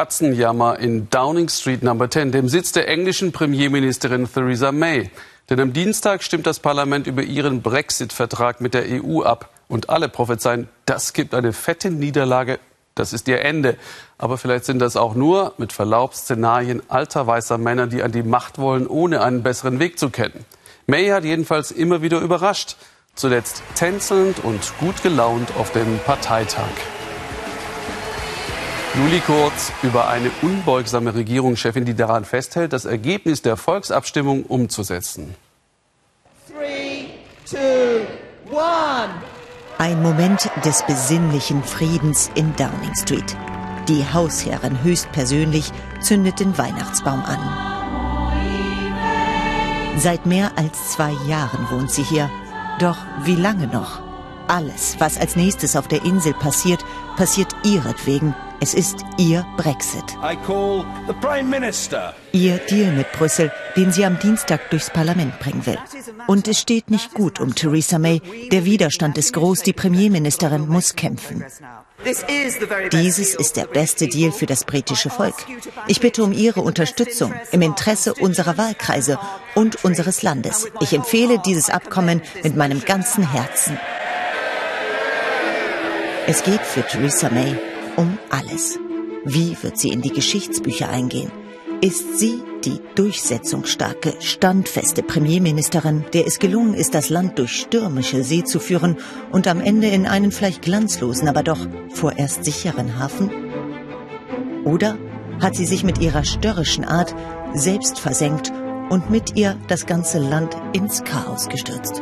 Katzenjammer in Downing Street Number 10, dem Sitz der englischen Premierministerin Theresa May. Denn am Dienstag stimmt das Parlament über ihren Brexit-Vertrag mit der EU ab. Und alle prophezeien, das gibt eine fette Niederlage, das ist ihr Ende. Aber vielleicht sind das auch nur, mit Verlaub, Szenarien alter weißer Männer, die an die Macht wollen, ohne einen besseren Weg zu kennen. May hat jedenfalls immer wieder überrascht. Zuletzt tänzelnd und gut gelaunt auf dem Parteitag. Juli Kurz über eine unbeugsame Regierungschefin, die daran festhält, das Ergebnis der Volksabstimmung umzusetzen. Three, two, Ein Moment des besinnlichen Friedens in Downing Street. Die Hausherrin höchstpersönlich zündet den Weihnachtsbaum an. Seit mehr als zwei Jahren wohnt sie hier. Doch wie lange noch? Alles, was als nächstes auf der Insel passiert, passiert ihretwegen es ist ihr Brexit. Ihr Deal mit Brüssel, den sie am Dienstag durchs Parlament bringen will. Und es steht nicht gut um Theresa May. Der Widerstand ist groß, die Premierministerin muss kämpfen. Dieses ist der beste Deal für das britische Volk. Ich bitte um Ihre Unterstützung im Interesse unserer Wahlkreise und unseres Landes. Ich empfehle dieses Abkommen mit meinem ganzen Herzen. Es geht für Theresa May um alles. Wie wird sie in die Geschichtsbücher eingehen? Ist sie die durchsetzungsstarke, standfeste Premierministerin, der es gelungen ist, das Land durch stürmische See zu führen und am Ende in einen vielleicht glanzlosen, aber doch vorerst sicheren Hafen? Oder hat sie sich mit ihrer störrischen Art selbst versenkt und mit ihr das ganze Land ins Chaos gestürzt?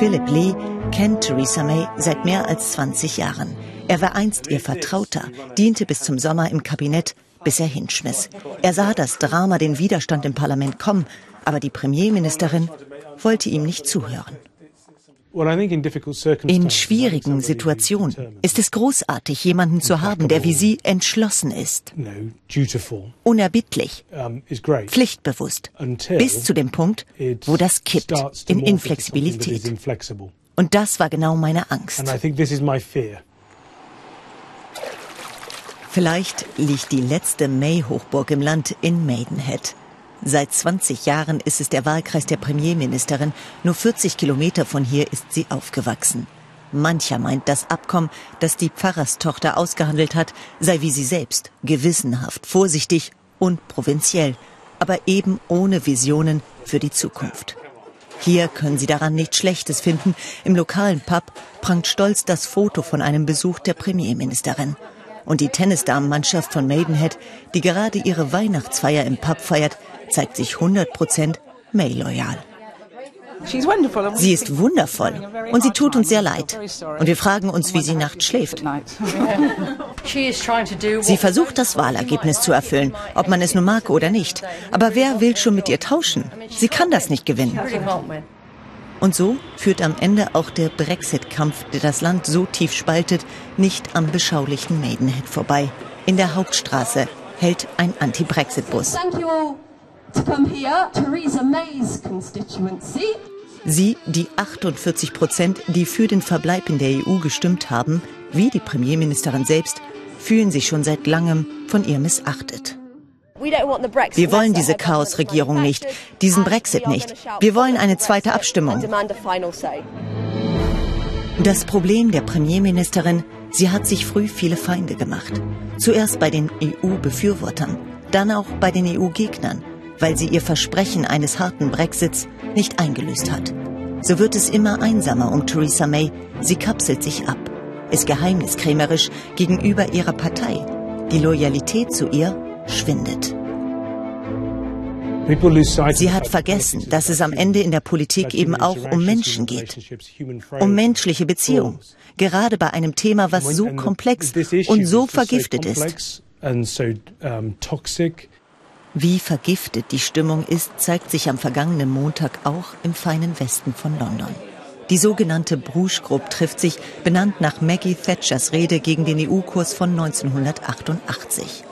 Philip Lee kennt Theresa May seit mehr als 20 Jahren. Er war einst ihr Vertrauter, diente bis zum Sommer im Kabinett, bis er hinschmiss. Er sah das Drama, den Widerstand im Parlament kommen, aber die Premierministerin wollte ihm nicht zuhören. In schwierigen Situationen ist es großartig, jemanden zu haben, der wie Sie entschlossen ist, unerbittlich, pflichtbewusst, bis zu dem Punkt, wo das kippt in Inflexibilität. Und das war genau meine Angst. Vielleicht liegt die letzte May-Hochburg im Land in Maidenhead. Seit 20 Jahren ist es der Wahlkreis der Premierministerin. Nur 40 Kilometer von hier ist sie aufgewachsen. Mancher meint, das Abkommen, das die Pfarrerstochter ausgehandelt hat, sei wie sie selbst, gewissenhaft, vorsichtig und provinziell, aber eben ohne Visionen für die Zukunft. Hier können Sie daran nichts Schlechtes finden. Im lokalen Pub prangt stolz das Foto von einem Besuch der Premierministerin. Und die Tennisdamenmannschaft von Maidenhead, die gerade ihre Weihnachtsfeier im Pub feiert, zeigt sich 100% May-loyal. Sie ist wundervoll und sie tut uns sehr leid. Und wir fragen uns, wie sie nachts schläft. Sie versucht, das Wahlergebnis zu erfüllen, ob man es nun mag oder nicht. Aber wer will schon mit ihr tauschen? Sie kann das nicht gewinnen. Und so führt am Ende auch der Brexit-Kampf, der das Land so tief spaltet, nicht am beschaulichen Maidenhead vorbei. In der Hauptstraße hält ein Anti-Brexit-Bus. Sie, die 48 Prozent, die für den Verbleib in der EU gestimmt haben, wie die Premierministerin selbst, fühlen sich schon seit langem von ihr missachtet. Wir wollen diese Chaosregierung nicht, diesen Brexit nicht. Wir wollen eine zweite Abstimmung. Das Problem der Premierministerin, sie hat sich früh viele Feinde gemacht. Zuerst bei den EU-Befürwortern, dann auch bei den EU-Gegnern weil sie ihr Versprechen eines harten Brexits nicht eingelöst hat. So wird es immer einsamer um Theresa May. Sie kapselt sich ab, ist geheimniskrämerisch gegenüber ihrer Partei. Die Loyalität zu ihr schwindet. Sie hat vergessen, dass es am Ende in der Politik eben auch um Menschen geht, um menschliche Beziehungen, gerade bei einem Thema, was so komplex und so vergiftet ist. Wie vergiftet die Stimmung ist, zeigt sich am vergangenen Montag auch im feinen Westen von London. Die sogenannte Bruges Group trifft sich, benannt nach Maggie Thatchers Rede gegen den EU-Kurs von 1988.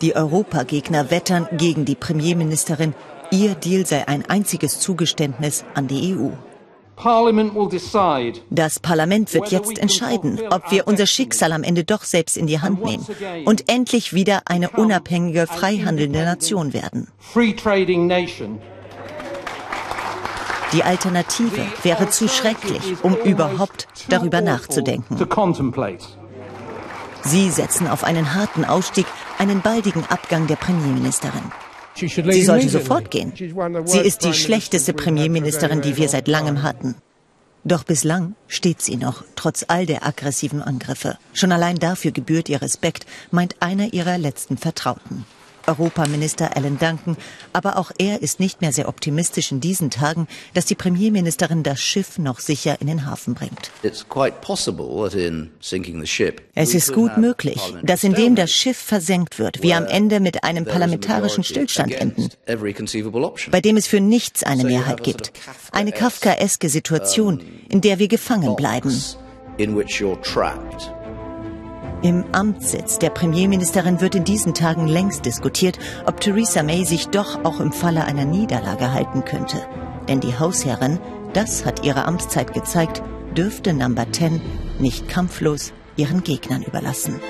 Die Europagegner wettern gegen die Premierministerin. Ihr Deal sei ein einziges Zugeständnis an die EU. Das Parlament wird jetzt entscheiden, ob wir unser Schicksal am Ende doch selbst in die Hand nehmen und endlich wieder eine unabhängige, freihandelnde Nation werden. Die Alternative wäre zu schrecklich, um überhaupt darüber nachzudenken. Sie setzen auf einen harten Ausstieg, einen baldigen Abgang der Premierministerin. Sie sollte sofort gehen. Sie ist die schlechteste Premierministerin, die wir seit langem hatten. Doch bislang steht sie noch, trotz all der aggressiven Angriffe. Schon allein dafür gebührt ihr Respekt, meint einer ihrer letzten Vertrauten. Europaminister Alan Duncan, aber auch er ist nicht mehr sehr optimistisch in diesen Tagen, dass die Premierministerin das Schiff noch sicher in den Hafen bringt. Es ist gut möglich, dass indem das Schiff versenkt wird, wir am Ende mit einem parlamentarischen Stillstand enden, bei dem es für nichts eine Mehrheit gibt. Eine kafkaeske Situation, in der wir gefangen bleiben. Im Amtssitz der Premierministerin wird in diesen Tagen längst diskutiert, ob Theresa May sich doch auch im Falle einer Niederlage halten könnte. Denn die Hausherrin, das hat ihre Amtszeit gezeigt, dürfte Number 10 nicht kampflos ihren Gegnern überlassen.